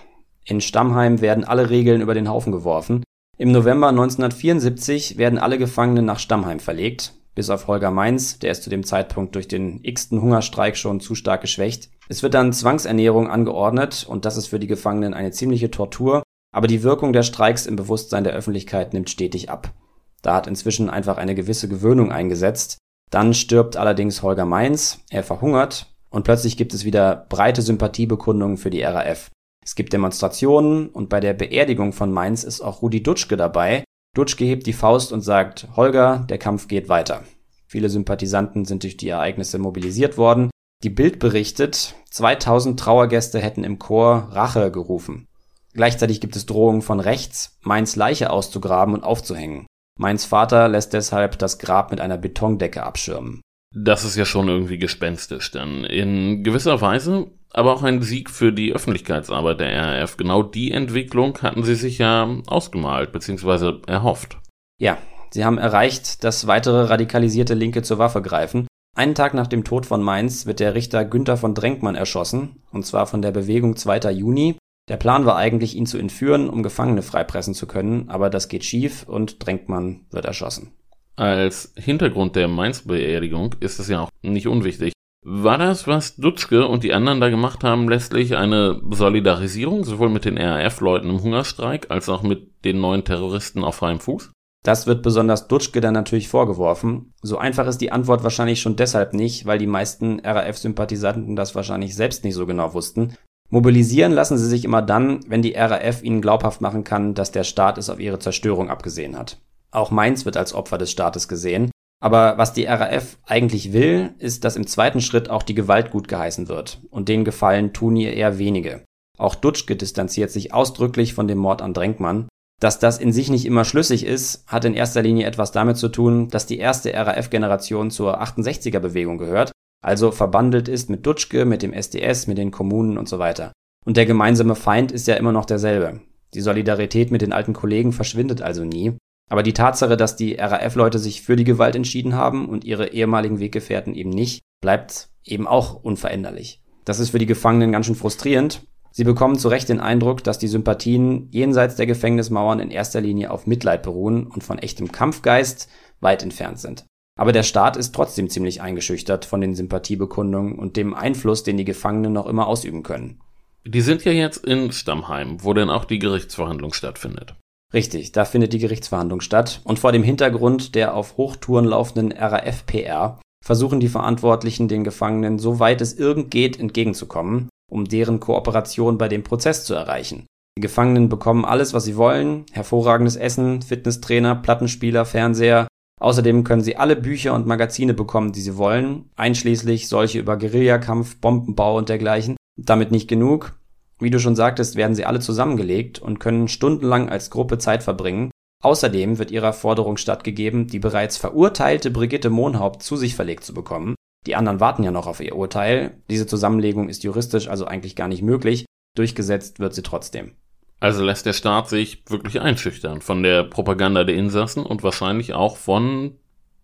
in Stammheim werden alle Regeln über den Haufen geworfen. Im November 1974 werden alle Gefangenen nach Stammheim verlegt, bis auf Holger Mainz, der ist zu dem Zeitpunkt durch den x-ten Hungerstreik schon zu stark geschwächt. Es wird dann Zwangsernährung angeordnet und das ist für die Gefangenen eine ziemliche Tortur, aber die Wirkung der Streiks im Bewusstsein der Öffentlichkeit nimmt stetig ab. Da hat inzwischen einfach eine gewisse Gewöhnung eingesetzt. Dann stirbt allerdings Holger Mainz, er verhungert und plötzlich gibt es wieder breite Sympathiebekundungen für die RAF. Es gibt Demonstrationen und bei der Beerdigung von Mainz ist auch Rudi Dutschke dabei. Dutschke hebt die Faust und sagt, Holger, der Kampf geht weiter. Viele Sympathisanten sind durch die Ereignisse mobilisiert worden. Die Bild berichtet, 2000 Trauergäste hätten im Chor Rache gerufen. Gleichzeitig gibt es Drohungen von rechts, Mainz Leiche auszugraben und aufzuhängen. Mainz Vater lässt deshalb das Grab mit einer Betondecke abschirmen. Das ist ja schon irgendwie gespenstisch dann. In gewisser Weise aber auch ein Sieg für die Öffentlichkeitsarbeit der RAF. Genau die Entwicklung hatten sie sich ja ausgemalt bzw. erhofft. Ja, sie haben erreicht, dass weitere radikalisierte Linke zur Waffe greifen. Einen Tag nach dem Tod von Mainz wird der Richter Günther von Drenkmann erschossen, und zwar von der Bewegung 2. Juni. Der Plan war eigentlich, ihn zu entführen, um Gefangene freipressen zu können, aber das geht schief und Drenkmann wird erschossen. Als Hintergrund der Mainz-Beerdigung ist es ja auch nicht unwichtig. War das, was Dutschke und die anderen da gemacht haben, letztlich eine Solidarisierung, sowohl mit den RAF-Leuten im Hungerstreik als auch mit den neuen Terroristen auf freiem Fuß? Das wird besonders Dutschke dann natürlich vorgeworfen. So einfach ist die Antwort wahrscheinlich schon deshalb nicht, weil die meisten RAF-Sympathisanten das wahrscheinlich selbst nicht so genau wussten. Mobilisieren lassen sie sich immer dann, wenn die RAF ihnen glaubhaft machen kann, dass der Staat es auf ihre Zerstörung abgesehen hat. Auch Mainz wird als Opfer des Staates gesehen. Aber was die RAF eigentlich will, ist, dass im zweiten Schritt auch die Gewalt gut geheißen wird. Und den Gefallen tun ihr eher wenige. Auch Dutschke distanziert sich ausdrücklich von dem Mord an Drenkmann. Dass das in sich nicht immer schlüssig ist, hat in erster Linie etwas damit zu tun, dass die erste RAF-Generation zur 68er-Bewegung gehört, also verbandelt ist mit Dutschke, mit dem SDS, mit den Kommunen und so weiter. Und der gemeinsame Feind ist ja immer noch derselbe. Die Solidarität mit den alten Kollegen verschwindet also nie. Aber die Tatsache, dass die RAF-Leute sich für die Gewalt entschieden haben und ihre ehemaligen Weggefährten eben nicht, bleibt eben auch unveränderlich. Das ist für die Gefangenen ganz schön frustrierend. Sie bekommen zu Recht den Eindruck, dass die Sympathien jenseits der Gefängnismauern in erster Linie auf Mitleid beruhen und von echtem Kampfgeist weit entfernt sind. Aber der Staat ist trotzdem ziemlich eingeschüchtert von den Sympathiebekundungen und dem Einfluss, den die Gefangenen noch immer ausüben können. Die sind ja jetzt in Stammheim, wo denn auch die Gerichtsverhandlung stattfindet. Richtig, da findet die Gerichtsverhandlung statt und vor dem Hintergrund der auf Hochtouren laufenden RAF-PR versuchen die Verantwortlichen den Gefangenen so weit es irgend geht entgegenzukommen, um deren Kooperation bei dem Prozess zu erreichen. Die Gefangenen bekommen alles, was sie wollen, hervorragendes Essen, Fitnesstrainer, Plattenspieler, Fernseher, Außerdem können sie alle Bücher und Magazine bekommen, die sie wollen, einschließlich solche über Guerillakampf, Bombenbau und dergleichen. Damit nicht genug. Wie du schon sagtest, werden sie alle zusammengelegt und können stundenlang als Gruppe Zeit verbringen. Außerdem wird ihrer Forderung stattgegeben, die bereits verurteilte Brigitte Mohnhaupt zu sich verlegt zu bekommen. Die anderen warten ja noch auf ihr Urteil. Diese Zusammenlegung ist juristisch also eigentlich gar nicht möglich. Durchgesetzt wird sie trotzdem. Also lässt der Staat sich wirklich einschüchtern von der Propaganda der Insassen und wahrscheinlich auch von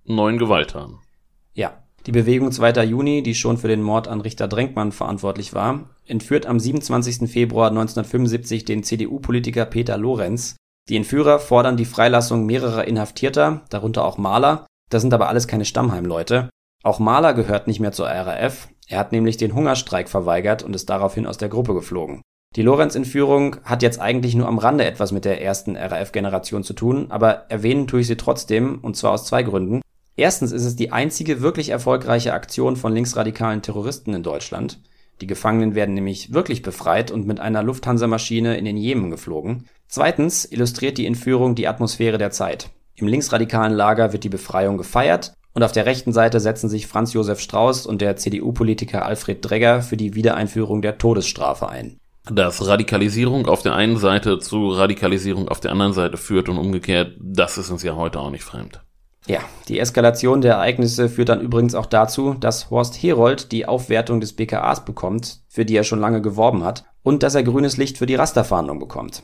neuen Gewalttaten. Ja. Die Bewegung 2. Juni, die schon für den Mord an Richter Drenkmann verantwortlich war, entführt am 27. Februar 1975 den CDU-Politiker Peter Lorenz. Die Entführer fordern die Freilassung mehrerer Inhaftierter, darunter auch Mahler. Das sind aber alles keine Stammheimleute. Auch Mahler gehört nicht mehr zur RAF. Er hat nämlich den Hungerstreik verweigert und ist daraufhin aus der Gruppe geflogen. Die Lorenz-Entführung hat jetzt eigentlich nur am Rande etwas mit der ersten RAF-Generation zu tun, aber erwähnen tue ich sie trotzdem, und zwar aus zwei Gründen. Erstens ist es die einzige wirklich erfolgreiche Aktion von linksradikalen Terroristen in Deutschland. Die Gefangenen werden nämlich wirklich befreit und mit einer Lufthansa-Maschine in den Jemen geflogen. Zweitens illustriert die Entführung die Atmosphäre der Zeit. Im linksradikalen Lager wird die Befreiung gefeiert und auf der rechten Seite setzen sich Franz Josef Strauß und der CDU-Politiker Alfred Dregger für die Wiedereinführung der Todesstrafe ein dass Radikalisierung auf der einen Seite zu Radikalisierung auf der anderen Seite führt und umgekehrt, das ist uns ja heute auch nicht fremd. Ja, die Eskalation der Ereignisse führt dann übrigens auch dazu, dass Horst Herold die Aufwertung des BKAs bekommt, für die er schon lange geworben hat, und dass er grünes Licht für die Rasterfahndung bekommt.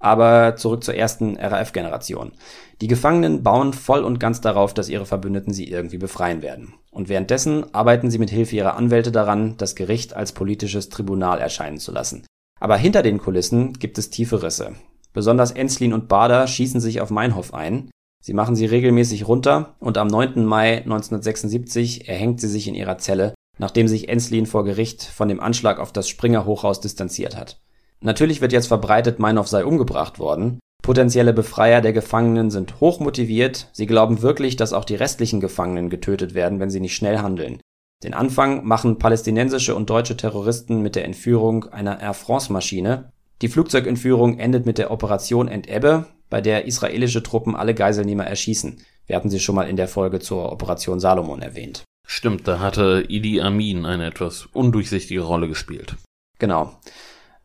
Aber zurück zur ersten RAF-Generation. Die Gefangenen bauen voll und ganz darauf, dass ihre Verbündeten sie irgendwie befreien werden. Und währenddessen arbeiten sie mit Hilfe ihrer Anwälte daran, das Gericht als politisches Tribunal erscheinen zu lassen. Aber hinter den Kulissen gibt es tiefe Risse. Besonders Enslin und Bader schießen sich auf Meinhof ein. Sie machen sie regelmäßig runter und am 9. Mai 1976 erhängt sie sich in ihrer Zelle, nachdem sich Enslin vor Gericht von dem Anschlag auf das Springer Hochhaus distanziert hat. Natürlich wird jetzt verbreitet, Meinhof sei umgebracht worden. Potenzielle Befreier der Gefangenen sind hochmotiviert. Sie glauben wirklich, dass auch die restlichen Gefangenen getötet werden, wenn sie nicht schnell handeln. Den Anfang machen palästinensische und deutsche Terroristen mit der Entführung einer Air France-Maschine. Die Flugzeugentführung endet mit der Operation Entebbe, bei der israelische Truppen alle Geiselnehmer erschießen. Wir hatten sie schon mal in der Folge zur Operation Salomon erwähnt. Stimmt, da hatte Idi Amin eine etwas undurchsichtige Rolle gespielt. Genau.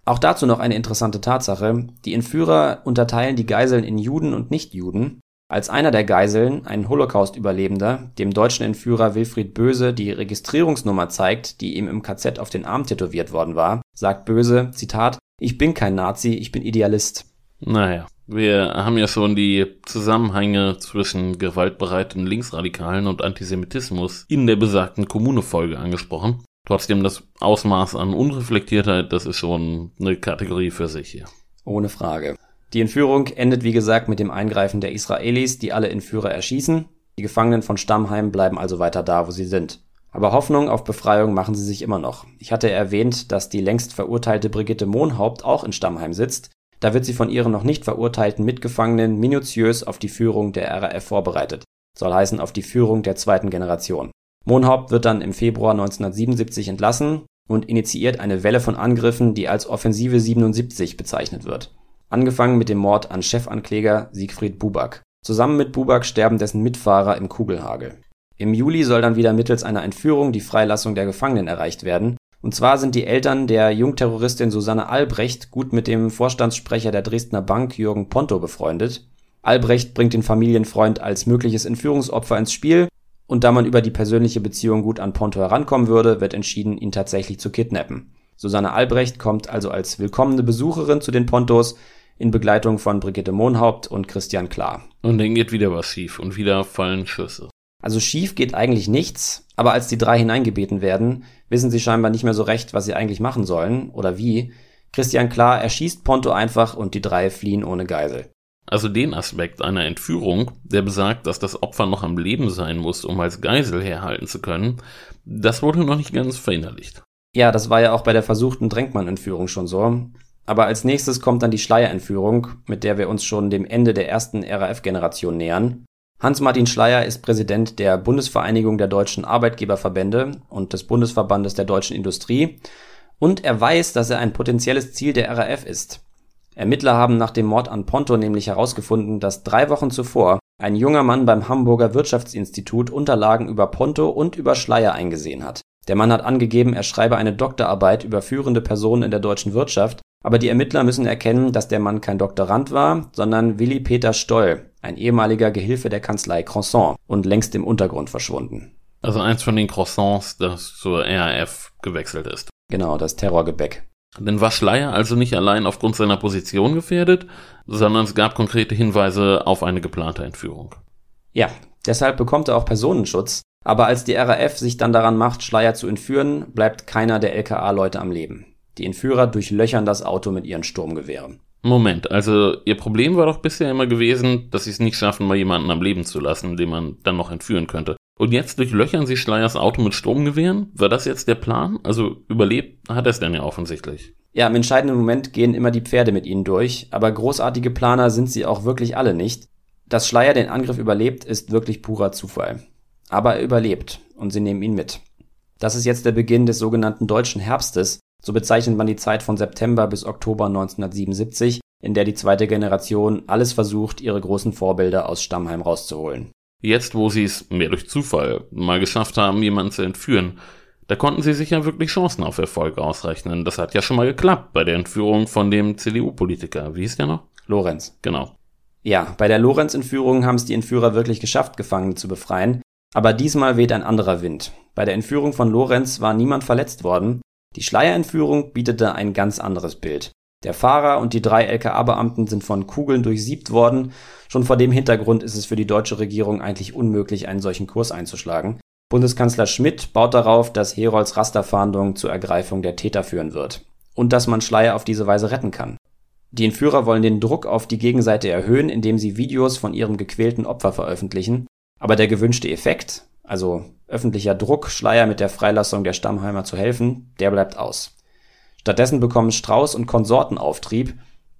Auch dazu noch eine interessante Tatsache. Die Entführer unterteilen die Geiseln in Juden und Nichtjuden. Als einer der Geiseln, ein Holocaust-Überlebender, dem deutschen Entführer Wilfried Böse die Registrierungsnummer zeigt, die ihm im KZ auf den Arm tätowiert worden war, sagt Böse, Zitat, ich bin kein Nazi, ich bin Idealist. Naja, wir haben ja schon die Zusammenhänge zwischen gewaltbereiten Linksradikalen und Antisemitismus in der besagten Kommune-Folge angesprochen. Trotzdem das Ausmaß an Unreflektiertheit, das ist schon eine Kategorie für sich hier. Ohne Frage. Die Entführung endet wie gesagt mit dem Eingreifen der Israelis, die alle Entführer erschießen. Die Gefangenen von Stammheim bleiben also weiter da, wo sie sind. Aber Hoffnung auf Befreiung machen sie sich immer noch. Ich hatte erwähnt, dass die längst verurteilte Brigitte Mohnhaupt auch in Stammheim sitzt. Da wird sie von ihren noch nicht verurteilten Mitgefangenen minutiös auf die Führung der RAF vorbereitet. Soll heißen auf die Führung der zweiten Generation. Mohnhaupt wird dann im Februar 1977 entlassen und initiiert eine Welle von Angriffen, die als Offensive 77 bezeichnet wird. Angefangen mit dem Mord an Chefankläger Siegfried Buback. Zusammen mit Buback sterben dessen Mitfahrer im Kugelhagel. Im Juli soll dann wieder mittels einer Entführung die Freilassung der Gefangenen erreicht werden. Und zwar sind die Eltern der Jungterroristin Susanne Albrecht gut mit dem Vorstandssprecher der Dresdner Bank Jürgen Ponto befreundet. Albrecht bringt den Familienfreund als mögliches Entführungsopfer ins Spiel und da man über die persönliche Beziehung gut an Ponto herankommen würde, wird entschieden, ihn tatsächlich zu kidnappen. Susanne Albrecht kommt also als willkommene Besucherin zu den Pontos, in Begleitung von Brigitte Mohnhaupt und Christian Klar. Und dann geht wieder was schief und wieder fallen Schüsse. Also schief geht eigentlich nichts, aber als die drei hineingebeten werden, wissen sie scheinbar nicht mehr so recht, was sie eigentlich machen sollen oder wie. Christian Klar erschießt Ponto einfach und die drei fliehen ohne Geisel. Also den Aspekt einer Entführung, der besagt, dass das Opfer noch am Leben sein muss, um als Geisel herhalten zu können, das wurde noch nicht ganz verinnerlicht. Ja, das war ja auch bei der versuchten Drenkmann-Entführung schon so. Aber als nächstes kommt dann die Schleier-Entführung, mit der wir uns schon dem Ende der ersten RAF-Generation nähern. Hans-Martin Schleier ist Präsident der Bundesvereinigung der deutschen Arbeitgeberverbände und des Bundesverbandes der deutschen Industrie und er weiß, dass er ein potenzielles Ziel der RAF ist. Ermittler haben nach dem Mord an Ponto nämlich herausgefunden, dass drei Wochen zuvor ein junger Mann beim Hamburger Wirtschaftsinstitut Unterlagen über Ponto und über Schleier eingesehen hat. Der Mann hat angegeben, er schreibe eine Doktorarbeit über führende Personen in der deutschen Wirtschaft, aber die Ermittler müssen erkennen, dass der Mann kein Doktorand war, sondern Willi Peter Stoll, ein ehemaliger Gehilfe der Kanzlei Croissant und längst im Untergrund verschwunden. Also eins von den Croissants, das zur RAF gewechselt ist. Genau, das Terrorgebäck. Denn war Schleier also nicht allein aufgrund seiner Position gefährdet, sondern es gab konkrete Hinweise auf eine geplante Entführung. Ja, deshalb bekommt er auch Personenschutz, aber als die RAF sich dann daran macht, Schleier zu entführen, bleibt keiner der LKA-Leute am Leben. Die Entführer durchlöchern das Auto mit ihren Sturmgewehren. Moment, also ihr Problem war doch bisher immer gewesen, dass sie es nicht schaffen, mal jemanden am Leben zu lassen, den man dann noch entführen könnte. Und jetzt durchlöchern sie Schleiers Auto mit Sturmgewehren? War das jetzt der Plan? Also überlebt hat er es denn ja offensichtlich. Ja, im entscheidenden Moment gehen immer die Pferde mit ihnen durch, aber großartige Planer sind sie auch wirklich alle nicht. Dass Schleier den Angriff überlebt, ist wirklich purer Zufall. Aber er überlebt und sie nehmen ihn mit. Das ist jetzt der Beginn des sogenannten Deutschen Herbstes, so bezeichnet man die Zeit von September bis Oktober 1977, in der die zweite Generation alles versucht, ihre großen Vorbilder aus Stammheim rauszuholen. Jetzt, wo sie es mehr durch Zufall mal geschafft haben, jemanden zu entführen, da konnten sie sich ja wirklich Chancen auf Erfolg ausrechnen. Das hat ja schon mal geklappt bei der Entführung von dem CDU-Politiker. Wie hieß der noch? Lorenz. Genau. Ja, bei der Lorenz-Entführung haben es die Entführer wirklich geschafft, Gefangene zu befreien. Aber diesmal weht ein anderer Wind. Bei der Entführung von Lorenz war niemand verletzt worden. Die Schleierentführung bietete ein ganz anderes Bild. Der Fahrer und die drei LKA-Beamten sind von Kugeln durchsiebt worden. Schon vor dem Hintergrund ist es für die deutsche Regierung eigentlich unmöglich, einen solchen Kurs einzuschlagen. Bundeskanzler Schmidt baut darauf, dass Herolds Rasterfahndung zur Ergreifung der Täter führen wird. Und dass man Schleier auf diese Weise retten kann. Die Entführer wollen den Druck auf die Gegenseite erhöhen, indem sie Videos von ihrem gequälten Opfer veröffentlichen. Aber der gewünschte Effekt, also öffentlicher Druck, Schleier mit der Freilassung der Stammheimer zu helfen, der bleibt aus. Stattdessen bekommen Strauß und Konsorten Auftrieb.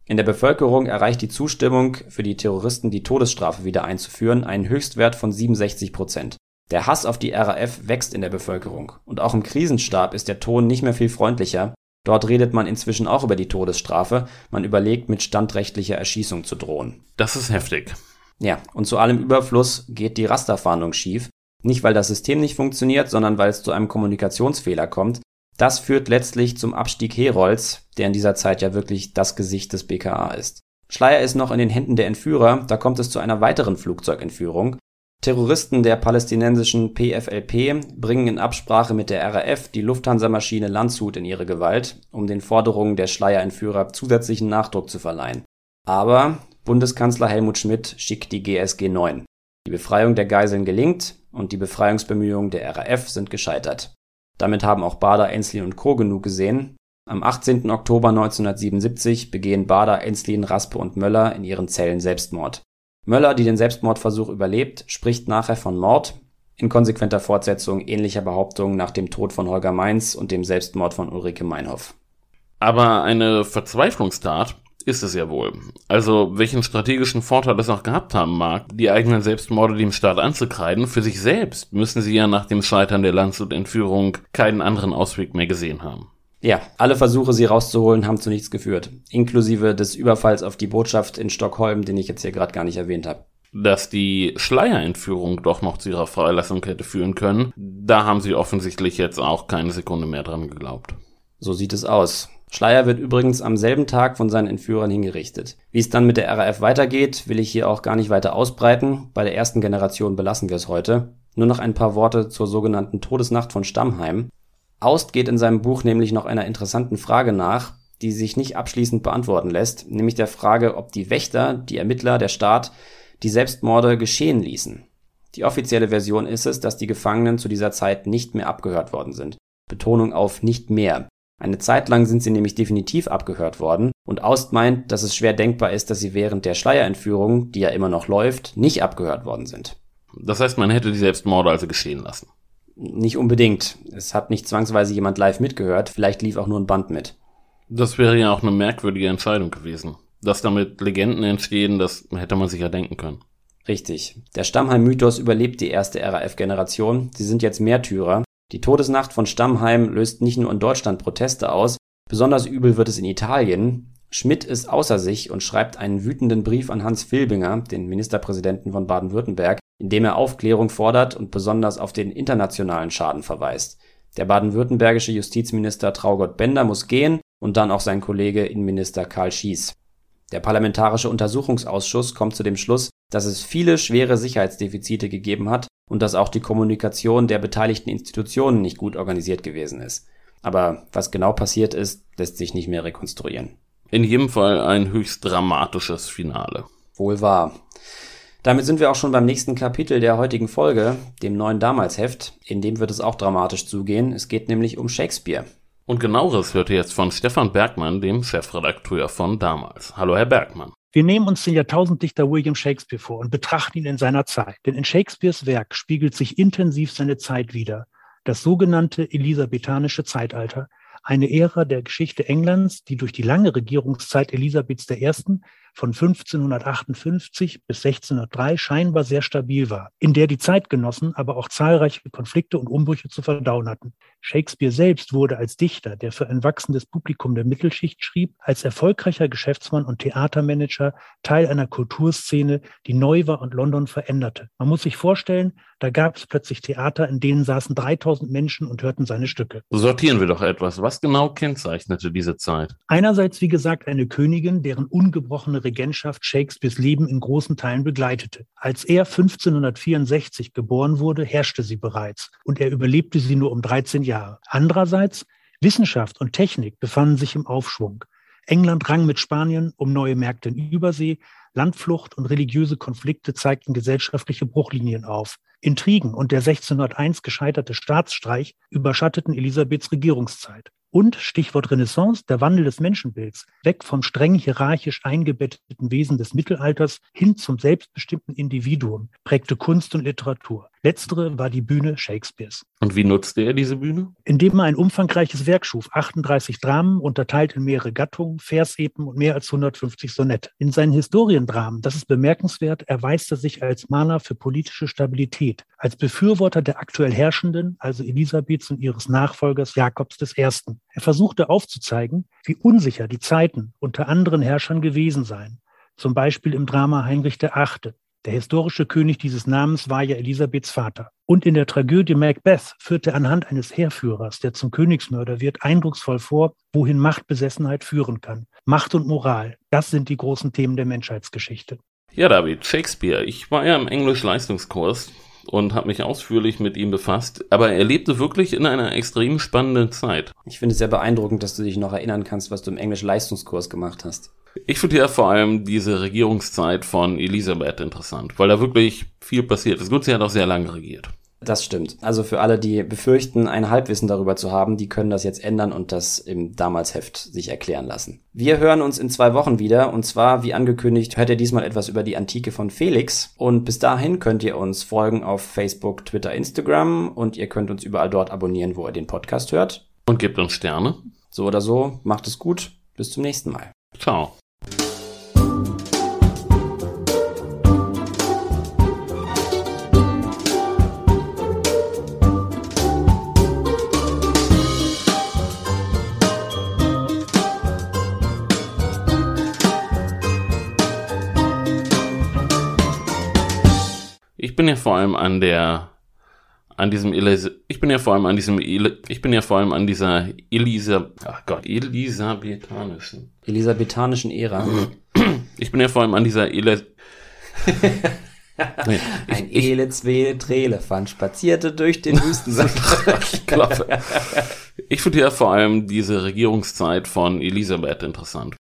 In der Bevölkerung erreicht die Zustimmung, für die Terroristen die Todesstrafe wieder einzuführen, einen Höchstwert von 67 Prozent. Der Hass auf die RAF wächst in der Bevölkerung. Und auch im Krisenstab ist der Ton nicht mehr viel freundlicher. Dort redet man inzwischen auch über die Todesstrafe. Man überlegt, mit standrechtlicher Erschießung zu drohen. Das ist heftig. Ja, und zu allem Überfluss geht die Rasterfahndung schief. Nicht, weil das System nicht funktioniert, sondern weil es zu einem Kommunikationsfehler kommt. Das führt letztlich zum Abstieg Herolds, der in dieser Zeit ja wirklich das Gesicht des BKA ist. Schleier ist noch in den Händen der Entführer, da kommt es zu einer weiteren Flugzeugentführung. Terroristen der palästinensischen PFLP bringen in Absprache mit der RAF die Lufthansa-Maschine Landshut in ihre Gewalt, um den Forderungen der Schleierentführer zusätzlichen Nachdruck zu verleihen. Aber Bundeskanzler Helmut Schmidt schickt die GSG 9. Die Befreiung der Geiseln gelingt und die Befreiungsbemühungen der RAF sind gescheitert. Damit haben auch Bader, Enslin und Co. genug gesehen. Am 18. Oktober 1977 begehen Bader, Enslin, Raspe und Möller in ihren Zellen Selbstmord. Möller, die den Selbstmordversuch überlebt, spricht nachher von Mord, in konsequenter Fortsetzung ähnlicher Behauptungen nach dem Tod von Holger Mainz und dem Selbstmord von Ulrike Meinhoff. Aber eine Verzweiflungstat ist es ja wohl. Also, welchen strategischen Vorteil es auch gehabt haben mag, die eigenen Selbstmorde dem Staat anzukreiden, für sich selbst müssen sie ja nach dem Scheitern der Landshut-Entführung keinen anderen Ausweg mehr gesehen haben. Ja, alle Versuche, sie rauszuholen, haben zu nichts geführt. Inklusive des Überfalls auf die Botschaft in Stockholm, den ich jetzt hier gerade gar nicht erwähnt habe. Dass die Schleierentführung doch noch zu ihrer Freilassung hätte führen können, da haben sie offensichtlich jetzt auch keine Sekunde mehr dran geglaubt. So sieht es aus. Schleier wird übrigens am selben Tag von seinen Entführern hingerichtet. Wie es dann mit der RAF weitergeht, will ich hier auch gar nicht weiter ausbreiten. Bei der ersten Generation belassen wir es heute. Nur noch ein paar Worte zur sogenannten Todesnacht von Stammheim. Aust geht in seinem Buch nämlich noch einer interessanten Frage nach. die sich nicht abschließend beantworten lässt, nämlich der Frage, ob die Wächter, die Ermittler, der Staat die Selbstmorde geschehen ließen. Die offizielle Version ist es, dass die Gefangenen zu dieser Zeit nicht mehr abgehört worden sind. Betonung auf nicht mehr. Eine Zeit lang sind sie nämlich definitiv abgehört worden und Aust meint, dass es schwer denkbar ist, dass sie während der Schleierentführung, die ja immer noch läuft, nicht abgehört worden sind. Das heißt, man hätte die Selbstmorde also geschehen lassen. Nicht unbedingt. Es hat nicht zwangsweise jemand live mitgehört, vielleicht lief auch nur ein Band mit. Das wäre ja auch eine merkwürdige Entscheidung gewesen. Dass damit Legenden entstehen, das hätte man sich ja denken können. Richtig. Der Stammheim-Mythos überlebt die erste RAF-Generation. Sie sind jetzt Märtyrer. Die Todesnacht von Stammheim löst nicht nur in Deutschland Proteste aus, besonders übel wird es in Italien. Schmidt ist außer sich und schreibt einen wütenden Brief an Hans Filbinger, den Ministerpräsidenten von Baden-Württemberg, in dem er Aufklärung fordert und besonders auf den internationalen Schaden verweist. Der baden-württembergische Justizminister Traugott Bender muss gehen und dann auch sein Kollege Innenminister Karl Schiess. Der Parlamentarische Untersuchungsausschuss kommt zu dem Schluss, dass es viele schwere Sicherheitsdefizite gegeben hat und dass auch die Kommunikation der beteiligten Institutionen nicht gut organisiert gewesen ist. Aber was genau passiert ist, lässt sich nicht mehr rekonstruieren. In jedem Fall ein höchst dramatisches Finale. Wohl wahr. Damit sind wir auch schon beim nächsten Kapitel der heutigen Folge, dem neuen Damalsheft. In dem wird es auch dramatisch zugehen. Es geht nämlich um Shakespeare. Und genaueres hört ihr jetzt von Stefan Bergmann, dem Chefredakteur von damals. Hallo, Herr Bergmann. Wir nehmen uns den Jahrtausenddichter William Shakespeare vor und betrachten ihn in seiner Zeit. Denn in Shakespeares Werk spiegelt sich intensiv seine Zeit wider. Das sogenannte elisabethanische Zeitalter, eine Ära der Geschichte Englands, die durch die lange Regierungszeit Elisabeths I von 1558 bis 1603 scheinbar sehr stabil war, in der die Zeitgenossen aber auch zahlreiche Konflikte und Umbrüche zu verdauen hatten. Shakespeare selbst wurde als Dichter, der für ein wachsendes Publikum der Mittelschicht schrieb, als erfolgreicher Geschäftsmann und Theatermanager Teil einer Kulturszene, die neu war und London veränderte. Man muss sich vorstellen, da gab es plötzlich Theater, in denen saßen 3000 Menschen und hörten seine Stücke. Sortieren wir doch etwas. Was genau kennzeichnete diese Zeit? Einerseits, wie gesagt, eine Königin, deren ungebrochene Regentschaft Shakespeares Leben in großen Teilen begleitete. Als er 1564 geboren wurde, herrschte sie bereits und er überlebte sie nur um 13 Jahre. Andererseits, Wissenschaft und Technik befanden sich im Aufschwung. England rang mit Spanien um neue Märkte in Übersee, Landflucht und religiöse Konflikte zeigten gesellschaftliche Bruchlinien auf. Intrigen und der 1601 gescheiterte Staatsstreich überschatteten Elisabeths Regierungszeit. Und Stichwort Renaissance, der Wandel des Menschenbilds, weg vom streng hierarchisch eingebetteten Wesen des Mittelalters hin zum selbstbestimmten Individuum, prägte Kunst und Literatur. Letztere war die Bühne Shakespeares. Und wie nutzte er diese Bühne? Indem er ein umfangreiches Werk schuf, 38 Dramen, unterteilt in mehrere Gattungen, Versepen und mehr als 150 Sonette. In seinen Historiendramen, das ist bemerkenswert, erweist er sich als Mahner für politische Stabilität, als Befürworter der aktuell Herrschenden, also Elisabeths und ihres Nachfolgers Jakobs I. Er versuchte aufzuzeigen, wie unsicher die Zeiten unter anderen Herrschern gewesen seien, zum Beispiel im Drama Heinrich VIII. Der historische König dieses Namens war ja Elisabeths Vater. Und in der Tragödie Macbeth führt er anhand eines Heerführers, der zum Königsmörder wird, eindrucksvoll vor, wohin Machtbesessenheit führen kann. Macht und Moral, das sind die großen Themen der Menschheitsgeschichte. Ja, David, Shakespeare. Ich war ja im Englisch-Leistungskurs und habe mich ausführlich mit ihm befasst. Aber er lebte wirklich in einer extrem spannenden Zeit. Ich finde es sehr beeindruckend, dass du dich noch erinnern kannst, was du im Englisch-Leistungskurs gemacht hast. Ich finde ja vor allem diese Regierungszeit von Elisabeth interessant, weil da wirklich viel passiert ist. Gut, sie hat auch sehr lange regiert. Das stimmt. Also für alle, die befürchten, ein Halbwissen darüber zu haben, die können das jetzt ändern und das im Damalsheft sich erklären lassen. Wir hören uns in zwei Wochen wieder und zwar, wie angekündigt, hört ihr diesmal etwas über die Antike von Felix und bis dahin könnt ihr uns folgen auf Facebook, Twitter, Instagram und ihr könnt uns überall dort abonnieren, wo ihr den Podcast hört. Und gebt uns Sterne. So oder so, macht es gut. Bis zum nächsten Mal. Ciao. Bin ja vor allem an der an diesem Elis ich bin ja vor allem an diesem ich bin ja vor allem an dieser Elisa ach Gott elisabethanischen Elisabethanischen Ära. ich bin ja vor allem an dieser Elis Ein Elizwe-Elefant spazierte durch den Wüstensand. ich. Ich finde ja vor allem diese Regierungszeit von Elisabeth interessant.